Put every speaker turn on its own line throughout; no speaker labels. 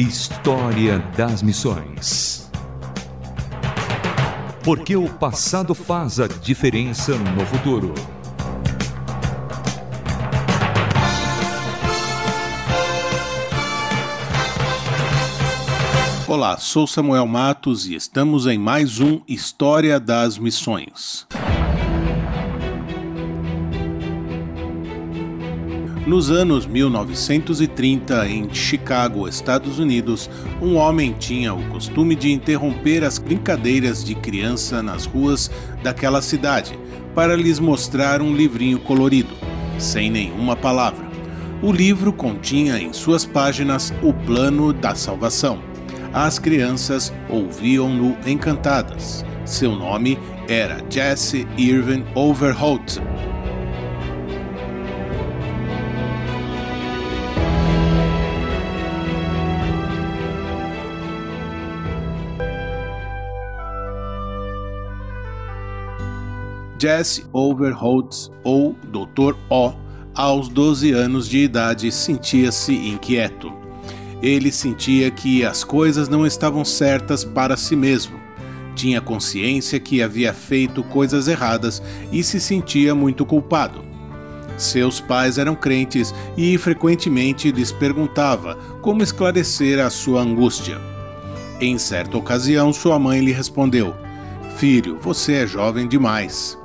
História das Missões. Porque o passado faz a diferença no futuro.
Olá, sou Samuel Matos e estamos em mais um História das Missões. Nos anos 1930, em Chicago, Estados Unidos, um homem tinha o costume de interromper as brincadeiras de criança nas ruas daquela cidade para lhes mostrar um livrinho colorido, sem nenhuma palavra. O livro continha em suas páginas o plano da salvação. As crianças ouviam-no encantadas. Seu nome era Jesse Irving Overholt. Jesse Overholtz, ou Dr. O, aos 12 anos de idade, sentia-se inquieto. Ele sentia que as coisas não estavam certas para si mesmo. Tinha consciência que havia feito coisas erradas e se sentia muito culpado. Seus pais eram crentes e frequentemente lhes perguntava como esclarecer a sua angústia. Em certa ocasião, sua mãe lhe respondeu: Filho, você é jovem demais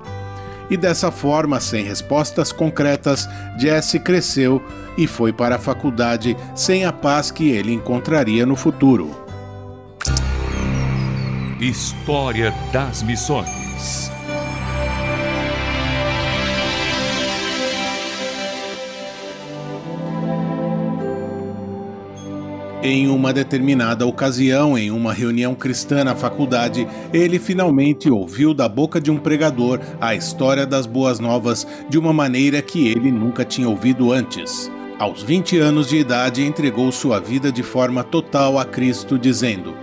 e dessa forma, sem respostas concretas, Jesse cresceu e foi para a faculdade sem a paz que ele encontraria no futuro.
História das Missões
Em uma determinada ocasião, em uma reunião cristã na faculdade, ele finalmente ouviu da boca de um pregador a história das boas novas de uma maneira que ele nunca tinha ouvido antes. Aos 20 anos de idade, entregou sua vida de forma total a Cristo, dizendo: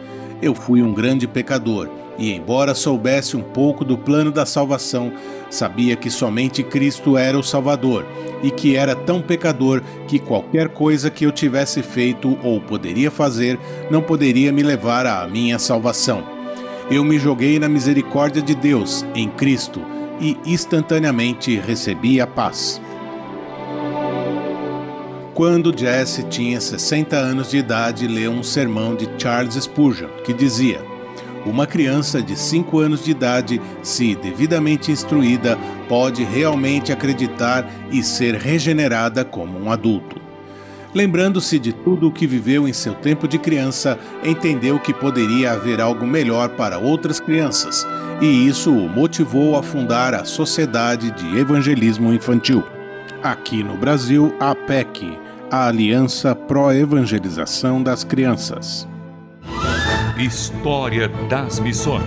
Eu fui um grande pecador e, embora soubesse um pouco do plano da salvação, sabia que somente Cristo era o Salvador e que era tão pecador que qualquer coisa que eu tivesse feito ou poderia fazer não poderia me levar à minha salvação. Eu me joguei na misericórdia de Deus, em Cristo, e instantaneamente recebi a paz. Quando Jesse tinha 60 anos de idade, leu um sermão de Charles Spurgeon que dizia: uma criança de 5 anos de idade, se devidamente instruída, pode realmente acreditar e ser regenerada como um adulto. Lembrando-se de tudo o que viveu em seu tempo de criança, entendeu que poderia haver algo melhor para outras crianças, e isso o motivou a fundar a Sociedade de Evangelismo Infantil. Aqui no Brasil, a PEC, a Aliança Pró-Evangelização das Crianças.
História das Missões.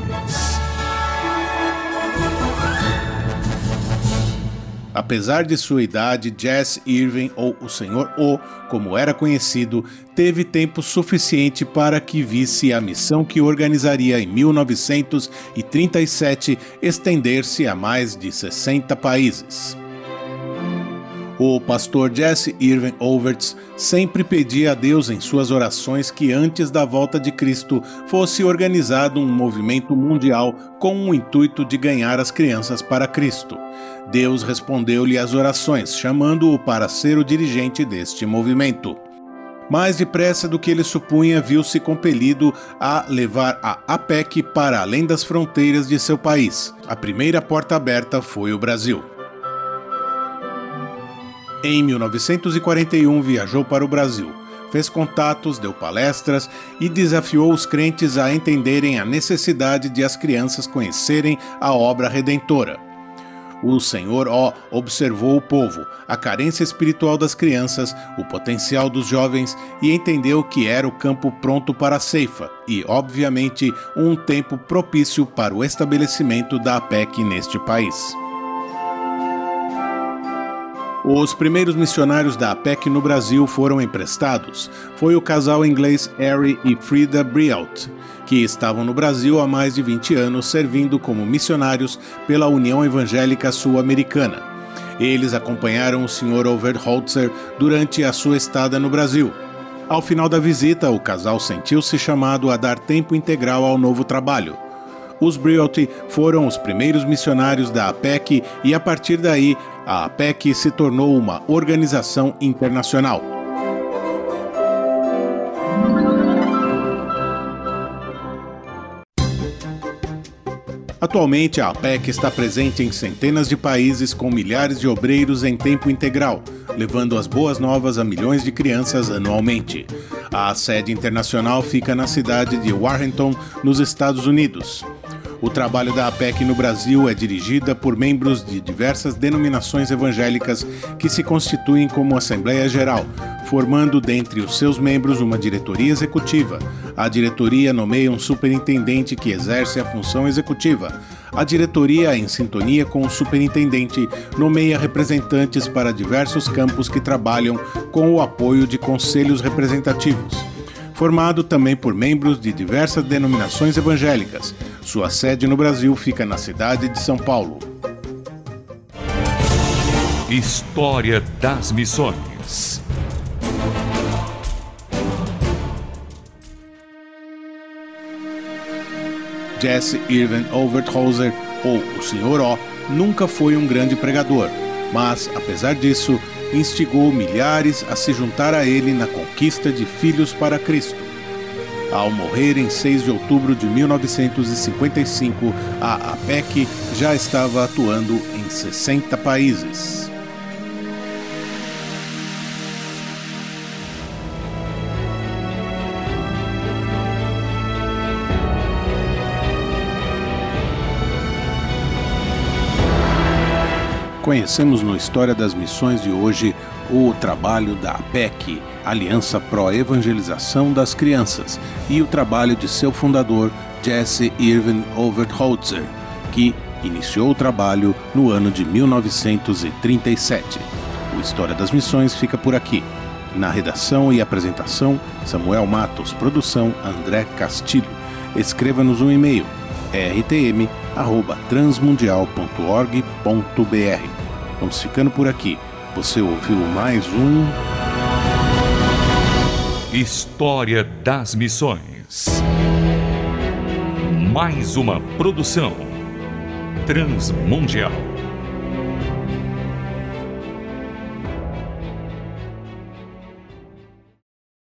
Apesar de sua idade, Jess Irving, ou o Senhor O, como era conhecido, teve tempo suficiente para que visse a missão que organizaria em 1937 estender-se a mais de 60 países. O pastor Jesse Irving Overts sempre pedia a Deus em suas orações que antes da volta de Cristo fosse organizado um movimento mundial com o intuito de ganhar as crianças para Cristo. Deus respondeu-lhe às orações, chamando-o para ser o dirigente deste movimento. Mais depressa do que ele supunha, viu-se compelido a levar a APEC para além das fronteiras de seu país. A primeira porta aberta foi o Brasil. Em 1941, viajou para o Brasil, fez contatos, deu palestras e desafiou os crentes a entenderem a necessidade de as crianças conhecerem a obra redentora. O Senhor, ó, observou o povo, a carência espiritual das crianças, o potencial dos jovens e entendeu que era o campo pronto para a ceifa e, obviamente, um tempo propício para o estabelecimento da APEC neste país. Os primeiros missionários da APEC no Brasil foram emprestados. Foi o casal inglês Harry e Frida Brialt, que estavam no Brasil há mais de 20 anos servindo como missionários pela União Evangélica Sul-Americana. Eles acompanharam o Sr. Overholzer durante a sua estada no Brasil. Ao final da visita, o casal sentiu-se chamado a dar tempo integral ao novo trabalho. Os Briot foram os primeiros missionários da APEC e, a partir daí, a APEC se tornou uma organização internacional. Atualmente, a APEC está presente em centenas de países com milhares de obreiros em tempo integral, levando as boas novas a milhões de crianças anualmente. A sede internacional fica na cidade de Warrenton, nos Estados Unidos. O trabalho da APEC no Brasil é dirigida por membros de diversas denominações evangélicas que se constituem como Assembleia Geral, formando dentre os seus membros uma diretoria executiva. A diretoria nomeia um superintendente que exerce a função executiva. A diretoria, em sintonia com o superintendente, nomeia representantes para diversos campos que trabalham com o apoio de conselhos representativos formado também por membros de diversas denominações evangélicas. Sua sede no Brasil fica na cidade de São Paulo.
História das Missões
Jesse Irvin Overthauser, ou o Sr. O, nunca foi um grande pregador, mas, apesar disso, instigou milhares a se juntar a ele na conquista de filhos para Cristo. Ao morrer em 6 de outubro de 1955, a APEC já estava atuando em 60 países. Conhecemos no História das Missões de hoje o trabalho da APEC, Aliança Pro Evangelização das Crianças, e o trabalho de seu fundador, Jesse Irvin Overholzer, que iniciou o trabalho no ano de 1937. O História das Missões fica por aqui. Na redação e apresentação, Samuel Matos, produção André Castilho. Escreva-nos um e-mail rtm@transmundial.org.br. Vamos ficando por aqui. Você ouviu mais um
História das Missões. Mais uma produção transmundial.